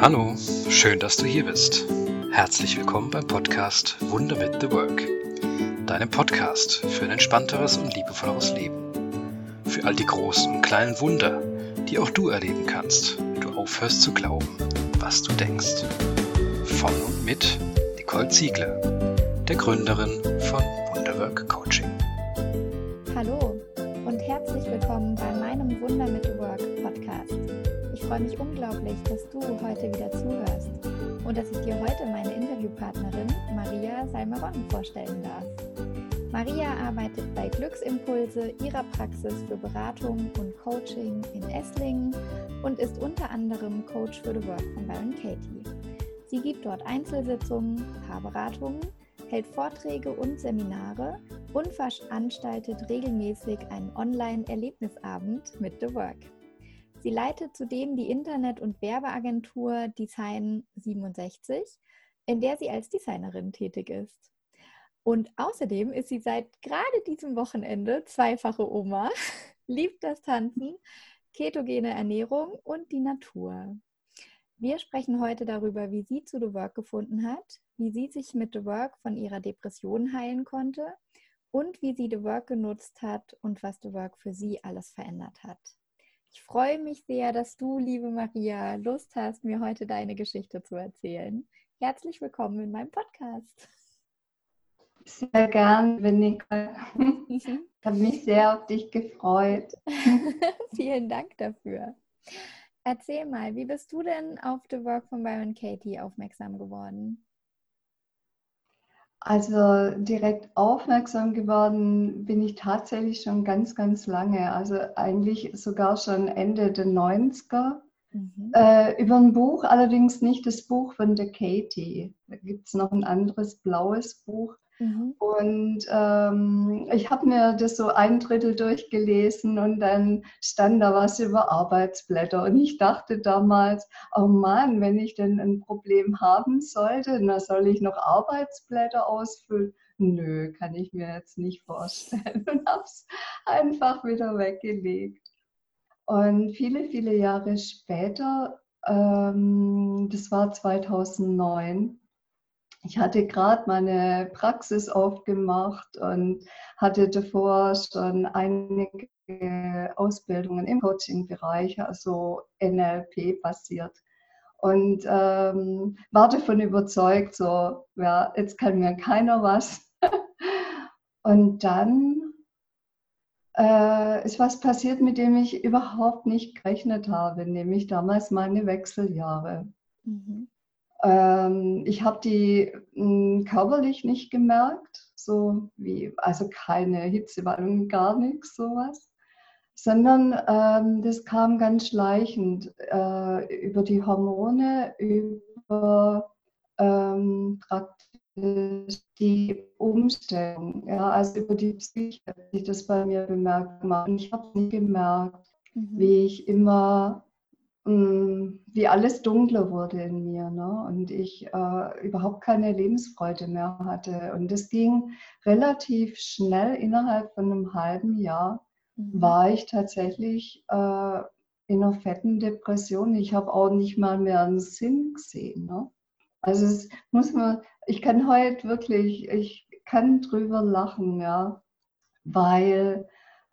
Hallo, schön, dass du hier bist. Herzlich willkommen beim Podcast Wunder mit The Work, deinem Podcast für ein entspannteres und liebevolleres Leben. Für all die großen und kleinen Wunder, die auch du erleben kannst, wenn du aufhörst zu glauben, was du denkst. Von und mit Nicole Ziegler, der Gründerin von Interviewpartnerin Maria Salmeron vorstellen darf. Maria arbeitet bei Glücksimpulse, ihrer Praxis für Beratung und Coaching in Esslingen und ist unter anderem Coach für The Work von Byron Katie. Sie gibt dort Einzelsitzungen, Paarberatungen, hält Vorträge und Seminare und veranstaltet regelmäßig einen Online-Erlebnisabend mit The Work. Sie leitet zudem die Internet- und Werbeagentur Design 67, in der sie als Designerin tätig ist. Und außerdem ist sie seit gerade diesem Wochenende zweifache Oma, liebt das Tanzen, ketogene Ernährung und die Natur. Wir sprechen heute darüber, wie sie zu The Work gefunden hat, wie sie sich mit The Work von ihrer Depression heilen konnte und wie sie The Work genutzt hat und was The Work für sie alles verändert hat. Ich freue mich sehr, dass du, liebe Maria, Lust hast, mir heute deine Geschichte zu erzählen. Herzlich willkommen in meinem Podcast. Sehr gern, Nicole. Ich habe mich sehr auf dich gefreut. Vielen Dank dafür. Erzähl mal, wie bist du denn auf The Work von Byron Katie aufmerksam geworden? Also direkt aufmerksam geworden bin ich tatsächlich schon ganz, ganz lange. Also eigentlich sogar schon Ende der 90er. Mhm. Äh, über ein Buch, allerdings nicht das Buch von der Katie. Da gibt es noch ein anderes blaues Buch. Mhm. Und ähm, ich habe mir das so ein Drittel durchgelesen und dann stand da was über Arbeitsblätter. Und ich dachte damals, oh Mann, wenn ich denn ein Problem haben sollte, dann soll ich noch Arbeitsblätter ausfüllen. Nö, kann ich mir jetzt nicht vorstellen. Und habe es einfach wieder weggelegt. Und viele, viele Jahre später, ähm, das war 2009, ich hatte gerade meine Praxis aufgemacht und hatte davor schon einige Ausbildungen im Coaching-Bereich, also NLP basiert. Und ähm, war davon überzeugt, so, ja, jetzt kann mir keiner was. und dann äh, ist was passiert, mit dem ich überhaupt nicht gerechnet habe, nämlich damals meine Wechseljahre. Mhm. Ähm, ich habe die mh, hm, körperlich nicht gemerkt, so wie, also keine Hitzewallung, gar nichts, sowas, sondern ähm, das kam ganz schleichend äh, über die Hormone, über ähm, praktisch die Umstellung, ja, also über die Psyche, die das bei mir bemerkt habe. Und ich habe es nicht gemerkt, mhm. wie ich immer Mm, wie alles dunkler wurde in mir ne? und ich äh, überhaupt keine Lebensfreude mehr hatte. Und das ging relativ schnell, innerhalb von einem halben Jahr mhm. war ich tatsächlich äh, in einer fetten Depression. Ich habe auch nicht mal mehr einen Sinn gesehen. Ne? Also es muss man, ich kann heute wirklich, ich kann drüber lachen, ja, weil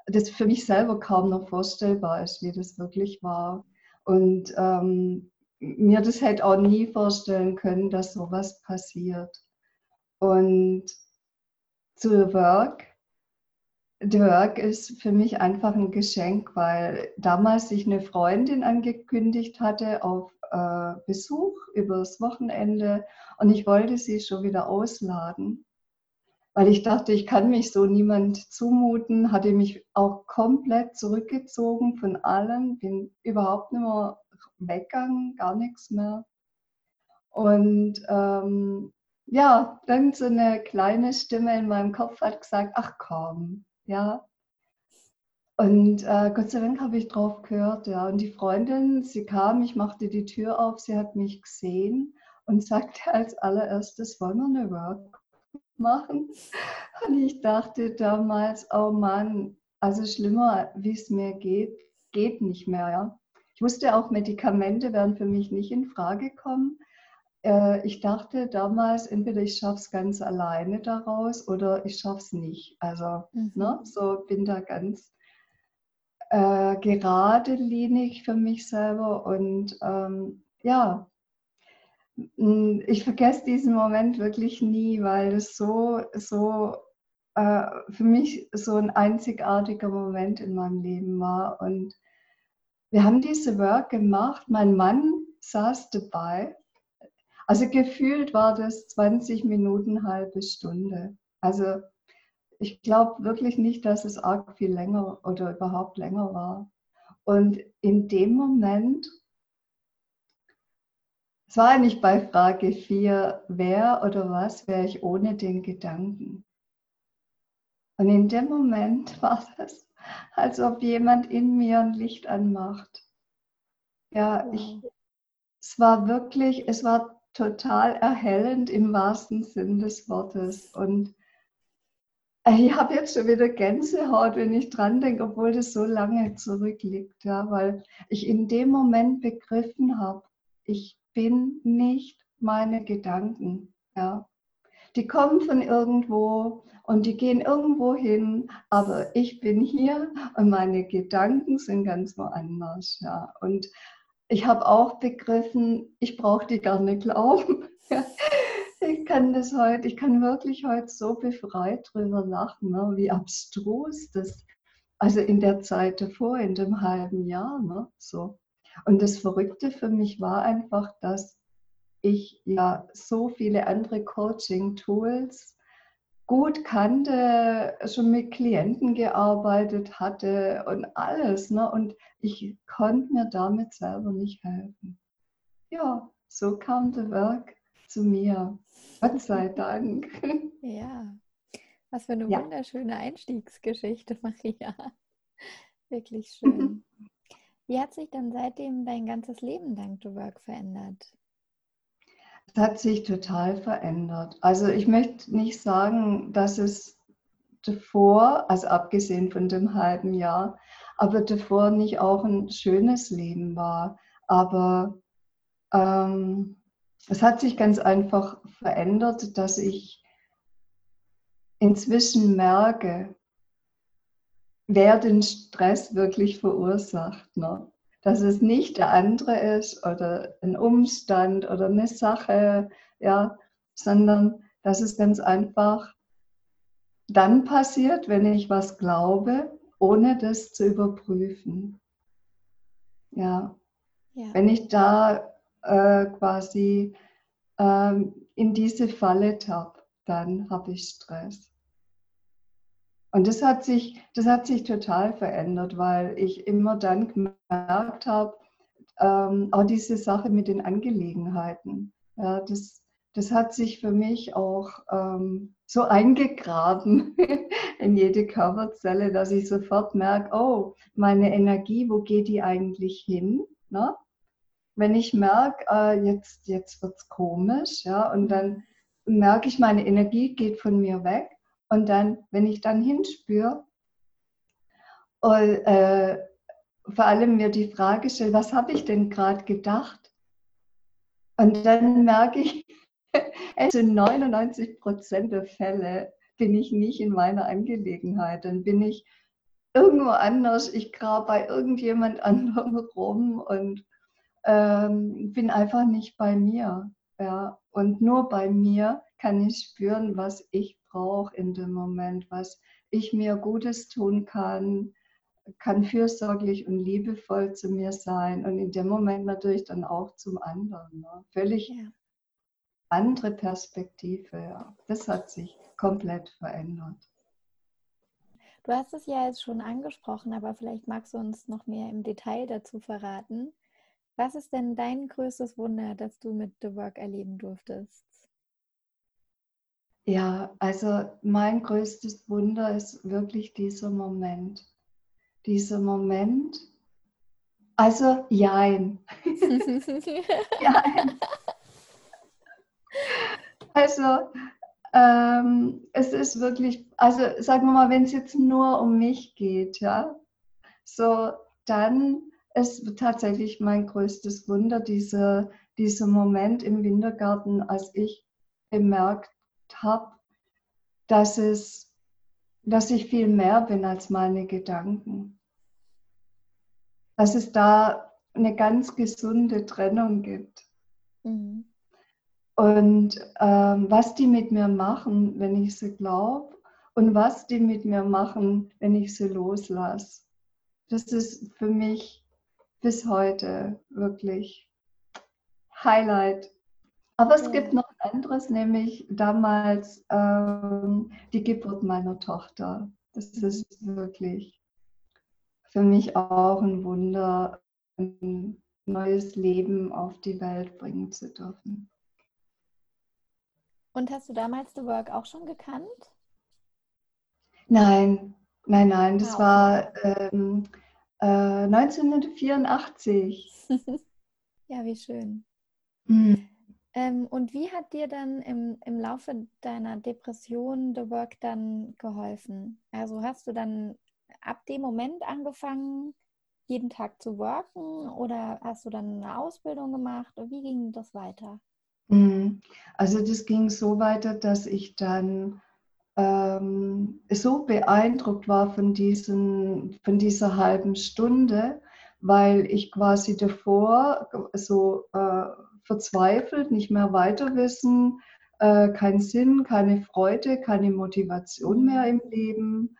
das für mich selber kaum noch vorstellbar ist, wie das wirklich war. Und ähm, mir das halt auch nie vorstellen können, dass sowas passiert. Und zu Work, The Work ist für mich einfach ein Geschenk, weil damals sich eine Freundin angekündigt hatte auf äh, Besuch übers Wochenende und ich wollte sie schon wieder ausladen weil ich dachte, ich kann mich so niemand zumuten, hatte mich auch komplett zurückgezogen von allem, bin überhaupt nicht mehr weggegangen, gar nichts mehr. Und ähm, ja, dann so eine kleine Stimme in meinem Kopf hat gesagt, ach komm, ja. Und äh, Gott sei Dank habe ich drauf gehört, ja. Und die Freundin, sie kam, ich machte die Tür auf, sie hat mich gesehen und sagte als allererstes, wollen wir eine Work machen. Und ich dachte damals, oh Mann, also schlimmer, wie es mir geht, geht nicht mehr. Ja? Ich wusste auch, Medikamente werden für mich nicht in Frage kommen. Äh, ich dachte damals, entweder ich schaffe es ganz alleine daraus oder ich schaffe es nicht. Also mhm. ne, so bin da ganz äh, geradlinig für mich selber und ähm, ja, ich vergesse diesen Moment wirklich nie, weil es so, so äh, für mich so ein einzigartiger Moment in meinem Leben war. Und wir haben diese Work gemacht. Mein Mann saß dabei. Also gefühlt war das 20 Minuten, halbe Stunde. Also ich glaube wirklich nicht, dass es arg viel länger oder überhaupt länger war. Und in dem Moment, es war eigentlich bei Frage 4, wer oder was wäre ich ohne den Gedanken? Und in dem Moment war es, als ob jemand in mir ein Licht anmacht. Ja, ich, es war wirklich, es war total erhellend im wahrsten Sinn des Wortes. Und ich habe jetzt schon wieder Gänsehaut, wenn ich dran denke, obwohl das so lange zurückliegt, ja, weil ich in dem Moment begriffen habe, ich bin nicht meine Gedanken, ja. Die kommen von irgendwo und die gehen irgendwo hin, aber ich bin hier und meine Gedanken sind ganz woanders, ja. Und ich habe auch begriffen, ich brauche die gar nicht glauben. ich kann das heute, ich kann wirklich heute so befreit drüber lachen, ne? wie abstrus das, also in der Zeit davor, in dem halben Jahr, ne? so. Und das Verrückte für mich war einfach, dass ich ja so viele andere Coaching-Tools gut kannte, schon mit Klienten gearbeitet hatte und alles. Ne? Und ich konnte mir damit selber nicht helfen. Ja, so kam der Werk zu mir. Gott sei Dank. Ja, was für eine ja. wunderschöne Einstiegsgeschichte, Maria. Wirklich schön. Wie hat sich dann seitdem dein ganzes Leben dank The Work verändert? Es hat sich total verändert. Also ich möchte nicht sagen, dass es davor, also abgesehen von dem halben Jahr, aber davor nicht auch ein schönes Leben war. Aber ähm, es hat sich ganz einfach verändert, dass ich inzwischen merke, wer den Stress wirklich verursacht. Ne? Dass es nicht der andere ist oder ein Umstand oder eine Sache, ja, sondern dass es ganz einfach dann passiert, wenn ich was glaube, ohne das zu überprüfen. Ja. ja. Wenn ich da äh, quasi ähm, in diese Falle tappe, dann habe ich Stress. Und das hat, sich, das hat sich total verändert, weil ich immer dann gemerkt habe, ähm, auch diese Sache mit den Angelegenheiten, ja, das, das hat sich für mich auch ähm, so eingegraben in jede Körperzelle, dass ich sofort merke, oh, meine Energie, wo geht die eigentlich hin? Ne? Wenn ich merke, äh, jetzt, jetzt wird es komisch, ja, und dann merke ich, meine Energie geht von mir weg. Und dann, wenn ich dann hinspüre und äh, vor allem mir die Frage stelle, was habe ich denn gerade gedacht? Und dann merke ich, zu 99 Prozent der Fälle bin ich nicht in meiner Angelegenheit. Dann bin ich irgendwo anders, ich grabe bei irgendjemand anderem rum und ähm, bin einfach nicht bei mir. Ja? Und nur bei mir kann ich spüren, was ich brauche in dem Moment, was ich mir Gutes tun kann, kann fürsorglich und liebevoll zu mir sein und in dem Moment natürlich dann auch zum anderen. Ne? Völlig ja. andere Perspektive. Ja. Das hat sich komplett verändert. Du hast es ja jetzt schon angesprochen, aber vielleicht magst du uns noch mehr im Detail dazu verraten. Was ist denn dein größtes Wunder, das du mit The Work erleben durftest? Ja, also mein größtes Wunder ist wirklich dieser Moment. Dieser Moment, also jein. jein. Also ähm, es ist wirklich, also sagen wir mal, wenn es jetzt nur um mich geht, ja, so dann ist tatsächlich mein größtes Wunder, dieser, dieser Moment im Wintergarten, als ich bemerkt habe, dass, es, dass ich viel mehr bin als meine Gedanken. Dass es da eine ganz gesunde Trennung gibt. Mhm. Und ähm, was die mit mir machen, wenn ich sie glaube, und was die mit mir machen, wenn ich sie loslasse. Das ist für mich bis heute wirklich Highlight. Aber es ja. gibt noch ein anderes, nämlich damals ähm, die Geburt meiner Tochter. Das ist wirklich für mich auch ein Wunder, ein neues Leben auf die Welt bringen zu dürfen. Und hast du damals The Work auch schon gekannt? Nein, nein, nein, das wow. war ähm, äh, 1984. ja, wie schön. Mhm. Ähm, und wie hat dir dann im, im Laufe deiner Depression The Work dann geholfen? Also hast du dann ab dem Moment angefangen, jeden Tag zu worken oder hast du dann eine Ausbildung gemacht? Wie ging das weiter? Mhm. Also das ging so weiter, dass ich dann ähm, so beeindruckt war von, diesen, von dieser halben Stunde, weil ich quasi davor so äh, verzweifelt, nicht mehr weiter wissen, äh, keinen Sinn, keine Freude, keine Motivation mehr im Leben,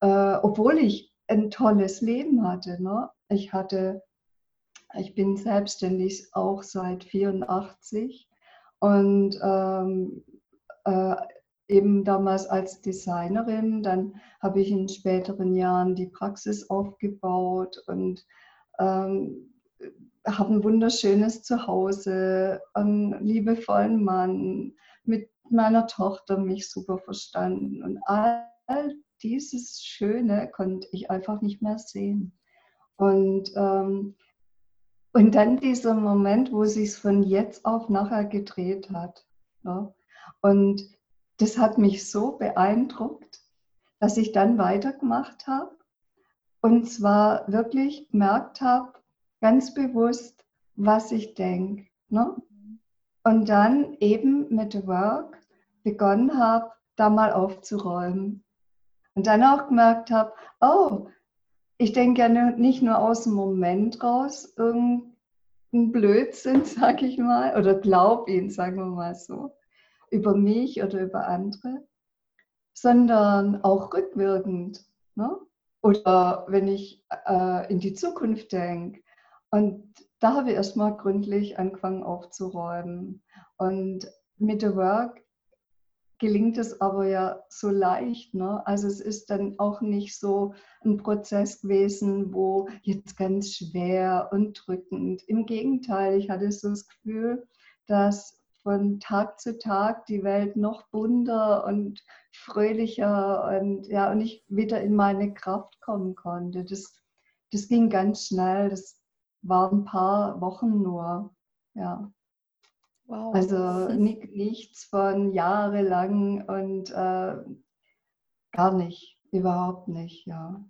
äh, obwohl ich ein tolles Leben hatte. Ne? Ich hatte, ich bin selbstständig auch seit 84 und ähm, äh, eben damals als Designerin, dann habe ich in späteren Jahren die Praxis aufgebaut und ähm, habe ein wunderschönes Zuhause, einen liebevollen Mann, mit meiner Tochter mich super verstanden und all dieses Schöne konnte ich einfach nicht mehr sehen. Und ähm, und dann dieser Moment, wo sich von jetzt auf nachher gedreht hat. Ja. Und das hat mich so beeindruckt, dass ich dann weitergemacht habe und zwar wirklich gemerkt habe, ganz bewusst, was ich denke. Ne? Und dann eben mit Work begonnen habe, da mal aufzuräumen. Und dann auch gemerkt habe, oh, ich denke ja nicht nur aus dem Moment raus irgendeinen Blödsinn, sag ich mal, oder glaub ihn, sagen wir mal so, über mich oder über andere, sondern auch rückwirkend. Ne? Oder wenn ich äh, in die Zukunft denke. Und da habe ich erstmal gründlich angefangen aufzuräumen. Und mit The Work gelingt es aber ja so leicht. Ne? Also es ist dann auch nicht so ein Prozess gewesen, wo jetzt ganz schwer und drückend. Im Gegenteil, ich hatte so das Gefühl, dass von Tag zu Tag die Welt noch bunter und fröhlicher und ja und ich wieder in meine Kraft kommen konnte. Das, das ging ganz schnell. Das waren ein paar Wochen nur. Ja. Wow. Also nichts von jahrelang und äh, gar nicht, überhaupt nicht, ja.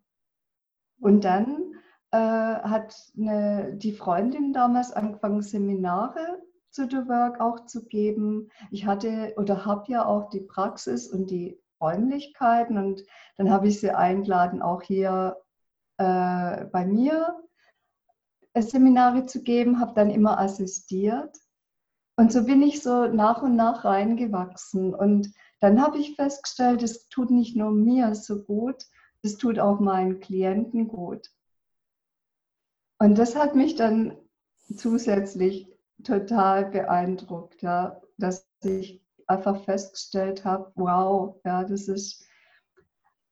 Und dann äh, hat eine, die Freundin damals angefangen, Seminare zu The Work auch zu geben. Ich hatte oder habe ja auch die Praxis und die Räumlichkeiten und dann habe ich sie eingeladen, auch hier äh, bei mir äh, Seminare zu geben, habe dann immer assistiert und so bin ich so nach und nach reingewachsen. Und dann habe ich festgestellt, es tut nicht nur mir so gut, es tut auch meinen Klienten gut. Und das hat mich dann zusätzlich total beeindruckt, ja, dass ich einfach festgestellt habe, wow, ja, das ist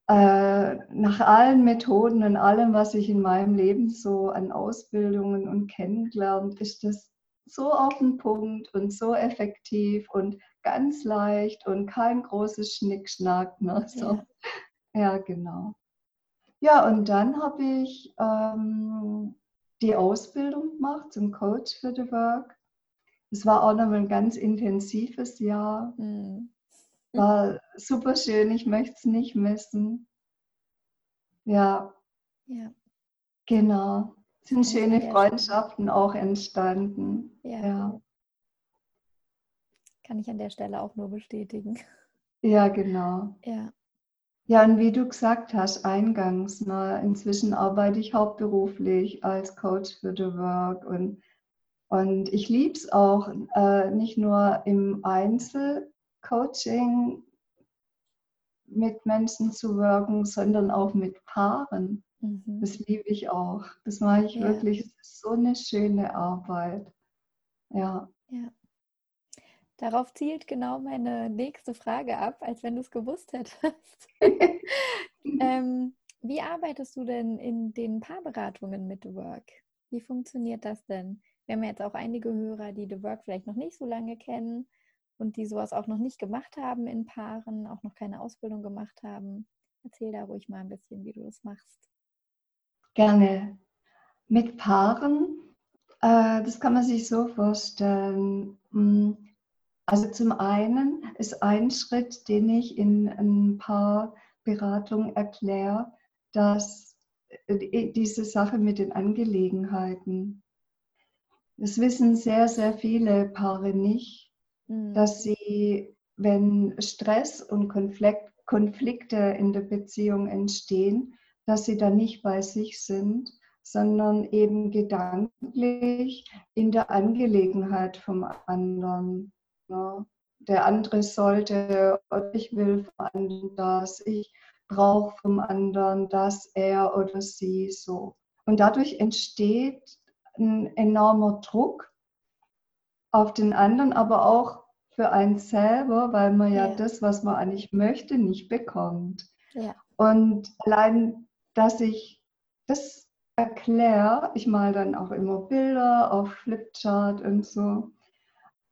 äh, nach allen Methoden und allem, was ich in meinem Leben so an Ausbildungen und kennengelernt, ist das so auf den Punkt und so effektiv und ganz leicht und kein großes Schnickschnack. Ne? So. Ja. ja, genau. Ja, und dann habe ich ähm, die Ausbildung gemacht zum Coach für The Work. Es war auch noch ein ganz intensives Jahr. Mhm. War super schön, ich möchte es nicht missen. Ja. Ja. Genau. sind schöne Freundschaften auch entstanden. Ja. ja. Kann ich an der Stelle auch nur bestätigen. Ja, genau. Ja. Ja, und wie du gesagt hast, eingangs, ne, inzwischen arbeite ich hauptberuflich als Coach für The Work und, und ich liebe es auch, äh, nicht nur im Einzelcoaching mit Menschen zu wirken, sondern auch mit Paaren. Mhm. Das liebe ich auch. Das mache ich ja. wirklich. Es ist so eine schöne Arbeit. Ja. ja. Darauf zielt genau meine nächste Frage ab, als wenn du es gewusst hättest. ähm, wie arbeitest du denn in den Paarberatungen mit Work? Wie funktioniert das denn? Wir haben jetzt auch einige Hörer, die The Work vielleicht noch nicht so lange kennen und die sowas auch noch nicht gemacht haben in Paaren, auch noch keine Ausbildung gemacht haben. Erzähl da ruhig mal ein bisschen, wie du das machst. Gerne. Mit Paaren, äh, das kann man sich so vorstellen. Hm, also zum einen ist ein Schritt, den ich in ein paar Beratungen erkläre, dass äh, diese Sache mit den Angelegenheiten, das wissen sehr, sehr viele Paare nicht, mhm. dass sie, wenn Stress und Konflikte in der Beziehung entstehen, dass sie dann nicht bei sich sind, sondern eben gedanklich in der Angelegenheit vom anderen. Ja. Der andere sollte ich will vom anderen das, ich brauche vom anderen das, er oder sie so. Und dadurch entsteht ein enormer Druck auf den anderen, aber auch für einen selber, weil man ja, ja das, was man eigentlich möchte, nicht bekommt. Ja. Und allein dass ich das erkläre, ich mal dann auch immer Bilder auf Flipchart und so.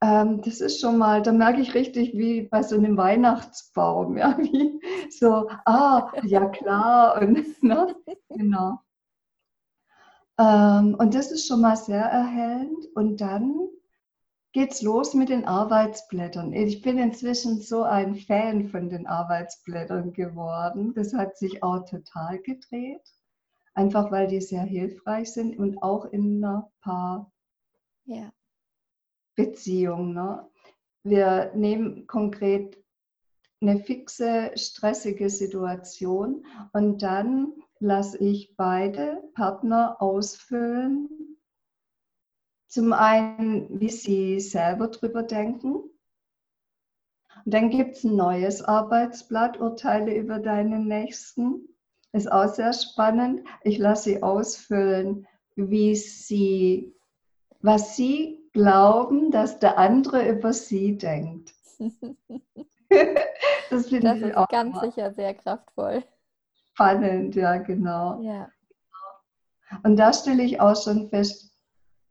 Ähm, das ist schon mal, da merke ich richtig wie bei so einem Weihnachtsbaum, ja, wie so, ah, ja klar, und ne, genau. Ähm, und das ist schon mal sehr erhellend. Und dann geht's los mit den Arbeitsblättern. Ich bin inzwischen so ein Fan von den Arbeitsblättern geworden. Das hat sich auch total gedreht, einfach weil die sehr hilfreich sind und auch in einer Paarbeziehung. Ja. Ne? Wir nehmen konkret eine fixe, stressige Situation und dann lasse ich beide Partner ausfüllen, zum einen, wie sie selber drüber denken. Und dann gibt es ein neues Arbeitsblatt, Urteile über deinen Nächsten. Ist auch sehr spannend. Ich lasse sie ausfüllen, wie sie, was sie glauben, dass der andere über sie denkt. das finde ich ist ganz sicher sehr kraftvoll. Spannend, ja, genau. Ja. Und da stelle ich auch schon fest,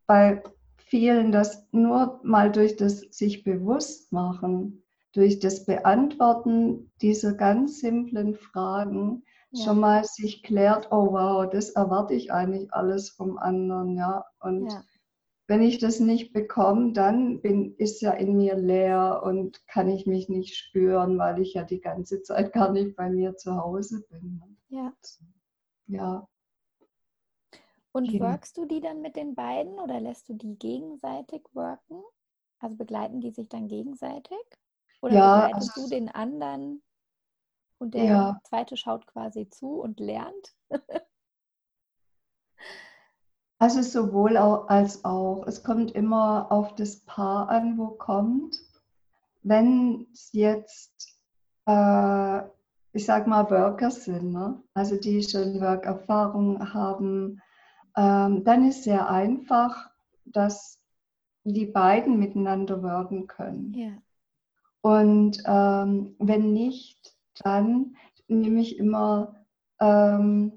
bei vielen, dass nur mal durch das sich bewusst machen, durch das Beantworten dieser ganz simplen Fragen ja. schon mal sich klärt, oh wow, das erwarte ich eigentlich alles vom anderen, ja. Und ja. Wenn ich das nicht bekomme, dann bin, ist ja in mir leer und kann ich mich nicht spüren, weil ich ja die ganze Zeit gar nicht bei mir zu Hause bin. Ja. Ja. Und genau. workst du die dann mit den beiden oder lässt du die gegenseitig worken? Also begleiten die sich dann gegenseitig? Oder ja, begleitest also, du den anderen und der ja. zweite schaut quasi zu und lernt? also sowohl als auch. Es kommt immer auf das Paar an, wo kommt. Wenn es jetzt, äh, ich sag mal, Worker sind, ne? also die schon Work-Erfahrung haben, ähm, dann ist sehr einfach, dass die beiden miteinander wirken können. Ja. Und ähm, wenn nicht, dann nehme ich immer ähm,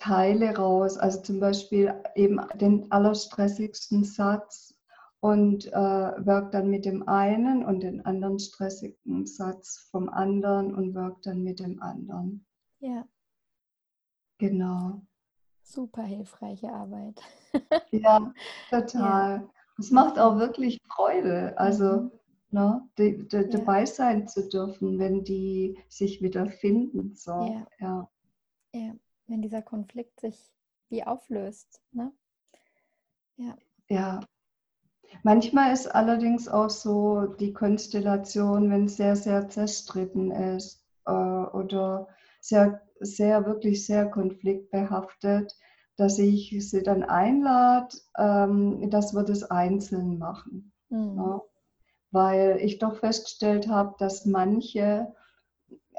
Teile raus, also zum Beispiel eben den allerstressigsten Satz und äh, wirkt dann mit dem einen und den anderen stressigen Satz vom anderen und wirkt dann mit dem anderen. Ja. Genau. Super hilfreiche Arbeit. ja, total. Ja. Es macht auch wirklich Freude, also mhm. ne, die, die, ja. dabei sein zu dürfen, wenn die sich wieder finden. So. Ja. ja. ja. Wenn dieser Konflikt sich wie auflöst. Ne? Ja. Ja. Manchmal ist allerdings auch so die Konstellation, wenn es sehr, sehr zerstritten ist äh, oder sehr, sehr, wirklich sehr konfliktbehaftet, dass ich sie dann einlade, ähm, dass wir das einzeln machen. Mhm. Ja? Weil ich doch festgestellt habe, dass manche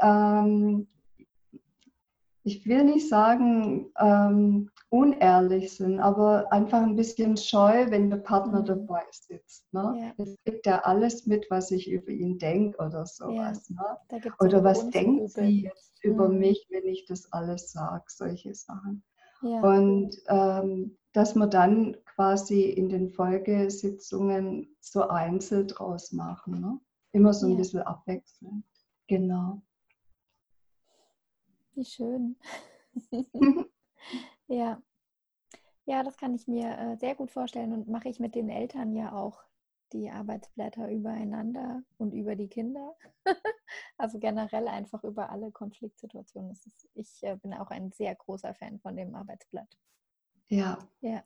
ähm, ich will nicht sagen, ähm, unehrlich sind, aber einfach ein bisschen scheu, wenn der Partner mhm. dabei sitzt. Ne? Ja. Jetzt kriegt er alles mit, was ich über ihn denke oder sowas. Ja. Ne? Oder was denkt sie jetzt mhm. über mich, wenn ich das alles sage, solche Sachen. Ja. Und ähm, dass wir dann quasi in den Folgesitzungen so einzeln draus machen. Ne? Immer so ein bisschen abwechselnd. Genau. Wie schön. ja. Ja, das kann ich mir äh, sehr gut vorstellen und mache ich mit den Eltern ja auch die Arbeitsblätter übereinander und über die Kinder. also generell einfach über alle Konfliktsituationen. Ist, ich äh, bin auch ein sehr großer Fan von dem Arbeitsblatt. Ja. Ja.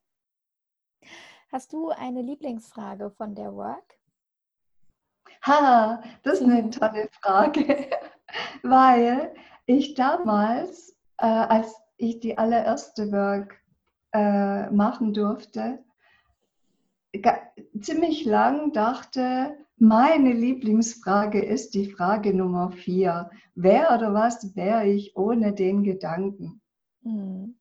Hast du eine Lieblingsfrage von der Work? Ha, das ist eine tolle Frage, weil ich damals, äh, als ich die allererste Work äh, machen durfte, ziemlich lang dachte, meine Lieblingsfrage ist die Frage Nummer vier. Wer oder was wäre ich ohne den Gedanken? Mhm.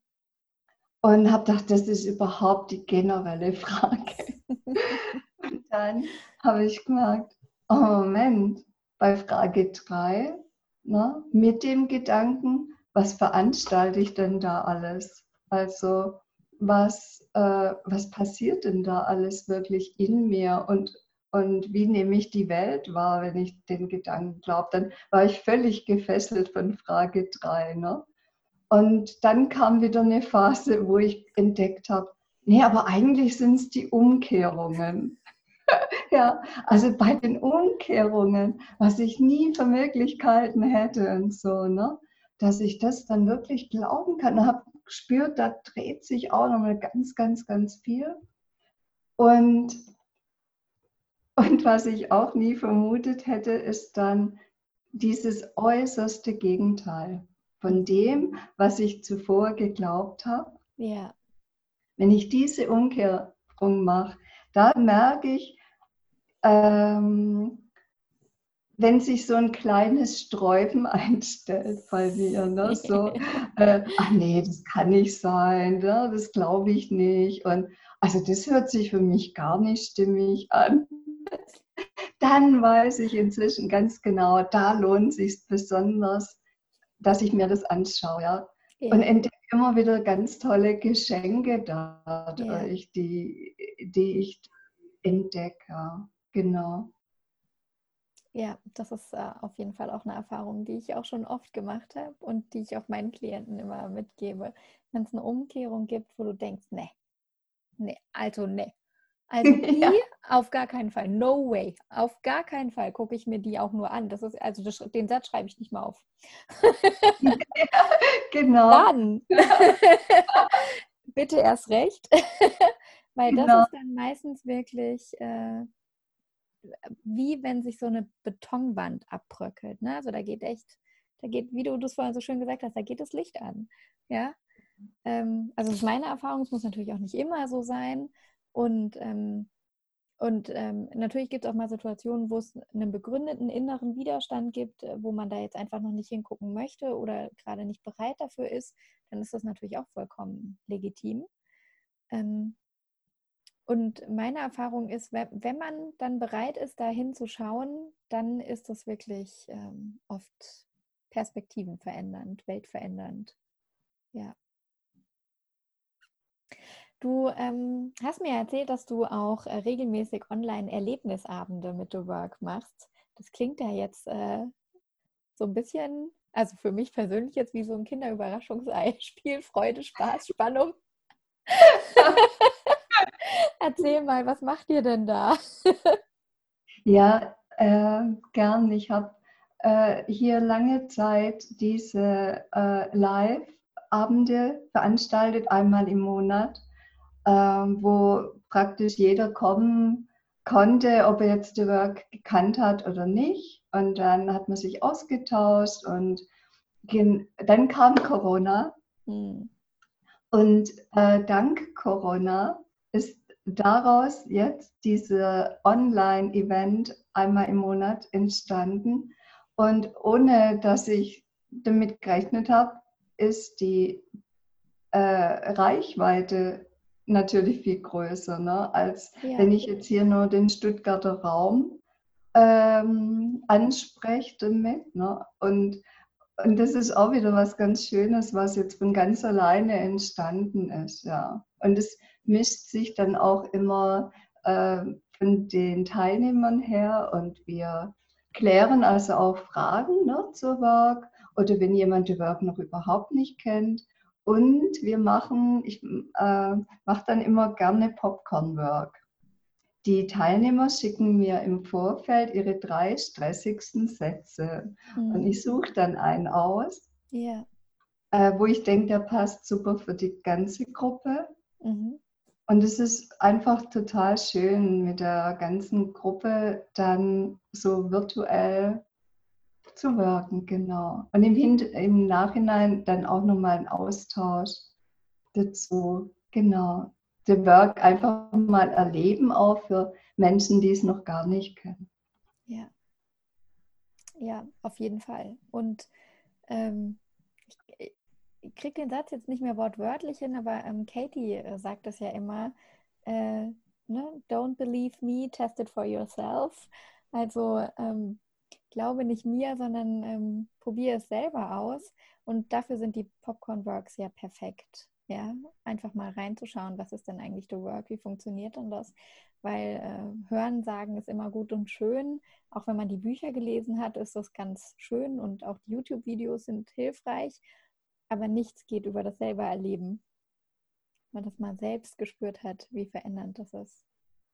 Und habe gedacht, das ist überhaupt die generelle Frage. Und dann habe ich gemerkt, oh Moment, bei Frage drei Ne? Mit dem Gedanken, was veranstalte ich denn da alles? Also was, äh, was passiert denn da alles wirklich in mir und, und wie nehme ich die Welt wahr, wenn ich den Gedanken glaube? Dann war ich völlig gefesselt von Frage 3. Ne? Und dann kam wieder eine Phase, wo ich entdeckt habe, nee, aber eigentlich sind es die Umkehrungen. Ja, also bei den Umkehrungen, was ich nie für Möglichkeiten hätte und so, ne, dass ich das dann wirklich glauben kann. Ich habe gespürt, da dreht sich auch nochmal ganz, ganz, ganz viel. Und, und was ich auch nie vermutet hätte, ist dann dieses äußerste Gegenteil von dem, was ich zuvor geglaubt habe. Ja. Wenn ich diese Umkehrung mache, da merke ich, ähm, wenn sich so ein kleines Sträuben einstellt bei mir, ne? so, äh, ach nee, das kann nicht sein, ne? das glaube ich nicht. Und also das hört sich für mich gar nicht stimmig an. Dann weiß ich inzwischen ganz genau, da lohnt es sich besonders, dass ich mir das anschaue. Ja? ja. Und entdecke immer wieder ganz tolle Geschenke dadurch, ja. die, die ich entdecke. Genau. Ja, das ist äh, auf jeden Fall auch eine Erfahrung, die ich auch schon oft gemacht habe und die ich auch meinen Klienten immer mitgebe. Wenn es eine Umkehrung gibt, wo du denkst, ne, ne, also ne. Also die ja. auf gar keinen Fall, no way, auf gar keinen Fall gucke ich mir die auch nur an. Das ist also das, den Satz schreibe ich nicht mal auf. ja, genau. Dann bitte erst recht, weil genau. das ist dann meistens wirklich äh, wie wenn sich so eine Betonwand abbröckelt. Ne? Also da geht echt, da geht, wie du das vorhin so schön gesagt hast, da geht das Licht an. Ja. Ähm, also das ist meine Erfahrung, es muss natürlich auch nicht immer so sein. Und, ähm, und ähm, natürlich gibt es auch mal Situationen, wo es einen begründeten inneren Widerstand gibt, äh, wo man da jetzt einfach noch nicht hingucken möchte oder gerade nicht bereit dafür ist, dann ist das natürlich auch vollkommen legitim. Ähm, und meine Erfahrung ist, wenn man dann bereit ist, da hinzuschauen, dann ist das wirklich ähm, oft Perspektiven verändernd, weltverändernd. Ja. Du ähm, hast mir erzählt, dass du auch äh, regelmäßig Online-Erlebnisabende mit The Work machst. Das klingt ja jetzt äh, so ein bisschen, also für mich persönlich jetzt wie so ein Kinderüberraschungsei. Spiel, Freude, Spaß, Spannung. Erzähl mal, was macht ihr denn da? ja, äh, gern. Ich habe äh, hier lange Zeit diese äh, Live Workabende veranstaltet, einmal im Monat, äh, wo praktisch jeder kommen konnte, ob er jetzt The Work gekannt hat oder nicht. Und dann hat man sich ausgetauscht und dann kam Corona. Mhm. Und äh, dank Corona ist daraus jetzt diese Online-Event einmal im Monat entstanden. Und ohne dass ich damit gerechnet habe, ist die äh, Reichweite natürlich viel größer, ne? als ja. wenn ich jetzt hier nur den Stuttgarter Raum ähm, anspreche damit. Ne? Und, und das ist auch wieder was ganz Schönes, was jetzt von ganz alleine entstanden ist. Ja. Und es mischt sich dann auch immer äh, von den Teilnehmern her und wir klären also auch Fragen ne, zur Work oder wenn jemand die Work noch überhaupt nicht kennt. Und wir machen, ich äh, mache dann immer gerne Popcorn-Work. Die Teilnehmer schicken mir im Vorfeld ihre drei stressigsten Sätze. Mhm. Und ich suche dann einen aus, yeah. äh, wo ich denke, der passt super für die ganze Gruppe. Mhm. Und es ist einfach total schön, mit der ganzen Gruppe dann so virtuell zu wirken, genau. Und im, Hin im Nachhinein dann auch nochmal ein Austausch dazu, genau. The Work einfach mal erleben, auch für Menschen, die es noch gar nicht kennen. Ja, ja, auf jeden Fall. Und ähm, kriege den Satz jetzt nicht mehr wortwörtlich hin, aber ähm, Katie äh, sagt das ja immer, äh, ne? don't believe me, test it for yourself. Also ähm, glaube nicht mir, sondern ähm, probiere es selber aus. Und dafür sind die Popcorn Works ja perfekt. Ja, einfach mal reinzuschauen, was ist denn eigentlich The Work, wie funktioniert denn das? Weil äh, Hören sagen ist immer gut und schön. Auch wenn man die Bücher gelesen hat, ist das ganz schön und auch die YouTube-Videos sind hilfreich aber nichts geht über das selber erleben. Wenn man das mal selbst gespürt hat, wie verändernd das ist.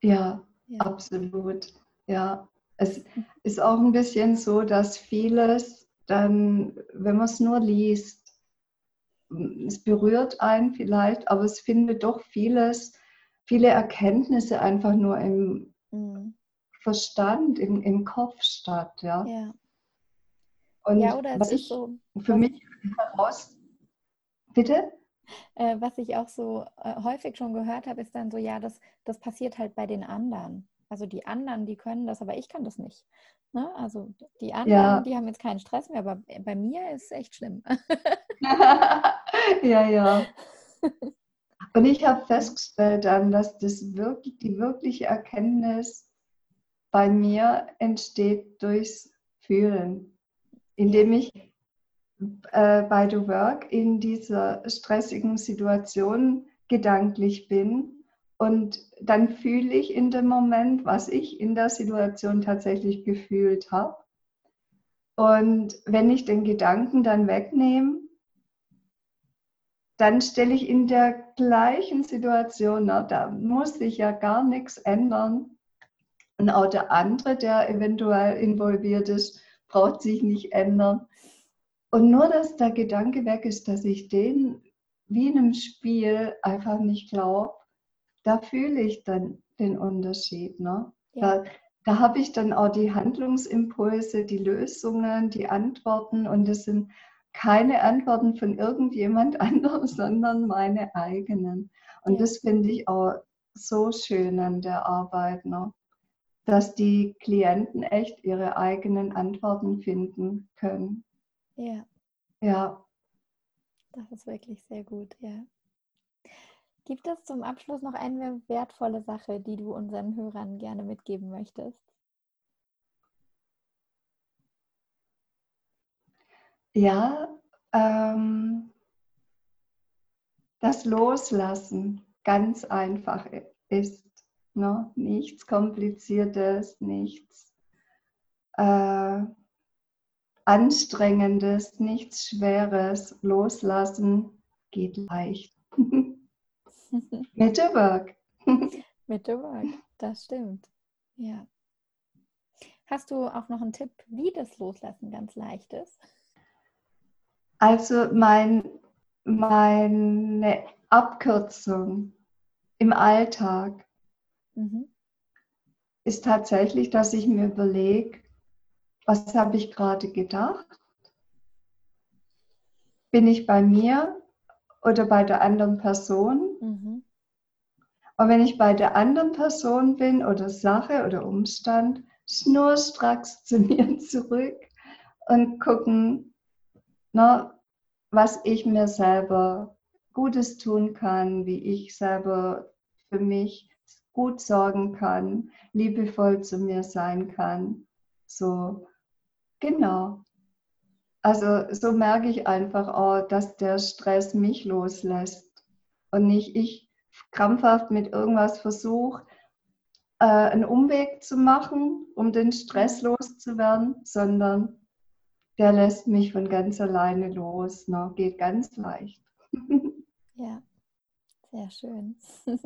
Ja, ja. absolut. Ja, es ist auch ein bisschen so, dass vieles dann, wenn man es nur liest, es berührt einen vielleicht, aber es findet doch vieles, viele Erkenntnisse einfach nur im mhm. Verstand, im, im Kopf statt. Ja. ja. Und ja, oder was ich so, für mich heraus Bitte? Äh, was ich auch so äh, häufig schon gehört habe, ist dann so, ja, das, das passiert halt bei den anderen. Also die anderen, die können das, aber ich kann das nicht. Ne? Also die anderen, ja. die haben jetzt keinen Stress mehr, aber bei mir ist es echt schlimm. ja, ja. Und ich habe festgestellt dann, dass das wirklich, die wirkliche Erkenntnis bei mir entsteht durchs Fühlen, indem ich äh, by the Work in dieser stressigen Situation gedanklich bin und dann fühle ich in dem Moment, was ich in der Situation tatsächlich gefühlt habe. Und wenn ich den Gedanken dann wegnehme, dann stelle ich in der gleichen Situation, na, da muss sich ja gar nichts ändern. Und auch der andere, der eventuell involviert ist, braucht sich nicht ändern. Und nur, dass der Gedanke weg ist, dass ich den wie in einem Spiel einfach nicht glaube, da fühle ich dann den Unterschied. Ne? Ja. Da, da habe ich dann auch die Handlungsimpulse, die Lösungen, die Antworten und es sind keine Antworten von irgendjemand anderem, sondern meine eigenen. Und ja. das finde ich auch so schön an der Arbeit, ne? dass die Klienten echt ihre eigenen Antworten finden können. Ja. Ja. Das ist wirklich sehr gut, ja. Gibt es zum Abschluss noch eine wertvolle Sache, die du unseren Hörern gerne mitgeben möchtest? Ja, ähm, das Loslassen ganz einfach ist. Ne? Nichts Kompliziertes, nichts äh, Anstrengendes, nichts Schweres. Loslassen geht leicht. Mit der Work. Mit der Work, das stimmt. Ja. Hast du auch noch einen Tipp, wie das Loslassen ganz leicht ist? Also mein meine Abkürzung im Alltag mhm. ist tatsächlich, dass ich mir überlege, was habe ich gerade gedacht? Bin ich bei mir oder bei der anderen Person? Mhm. Und wenn ich bei der anderen Person bin oder Sache oder Umstand, schnurstracks zu mir zurück und gucken, na, was ich mir selber Gutes tun kann, wie ich selber für mich gut sorgen kann, liebevoll zu mir sein kann. So, genau. Also so merke ich einfach auch, dass der Stress mich loslässt und nicht ich krampfhaft mit irgendwas versuche, äh, einen Umweg zu machen, um den Stress loszuwerden, sondern der lässt mich von ganz alleine los. Ne? Geht ganz leicht. ja, sehr schön.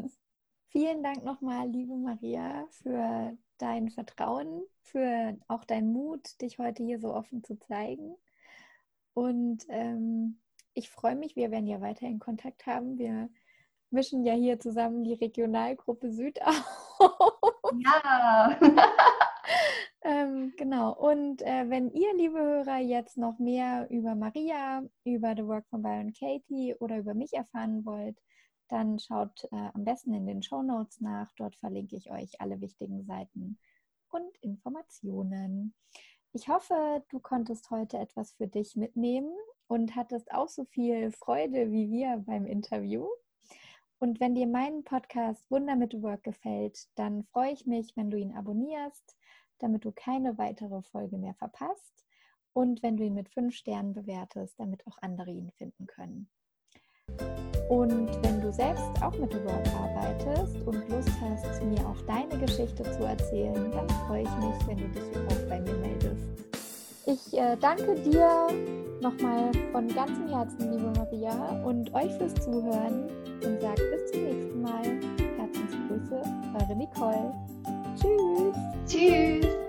Vielen Dank nochmal, liebe Maria, für dein Vertrauen, für auch deinen Mut, dich heute hier so offen zu zeigen. Und ähm, ich freue mich, wir werden ja weiter in Kontakt haben. Wir mischen ja hier zusammen die Regionalgruppe Süd auf. Ja. ähm, genau. Und äh, wenn ihr, liebe Hörer, jetzt noch mehr über Maria, über The Work von Byron Katie oder über mich erfahren wollt, dann schaut äh, am besten in den Show Notes nach. Dort verlinke ich euch alle wichtigen Seiten und Informationen. Ich hoffe, du konntest heute etwas für dich mitnehmen und hattest auch so viel Freude wie wir beim Interview. Und wenn dir mein Podcast Wunder mit Work gefällt, dann freue ich mich, wenn du ihn abonnierst, damit du keine weitere Folge mehr verpasst und wenn du ihn mit fünf Sternen bewertest, damit auch andere ihn finden können. Und wenn du selbst auch mit Work arbeitest und Lust hast, mir auch deine Geschichte zu erzählen, dann freue ich mich, wenn du dich auch bei mir meldest. Ich äh, danke dir nochmal von ganzem Herzen, liebe Maria, und euch fürs Zuhören und sage bis zum nächsten Mal. Herzensgrüße, eure Nicole. Tschüss. Tschüss.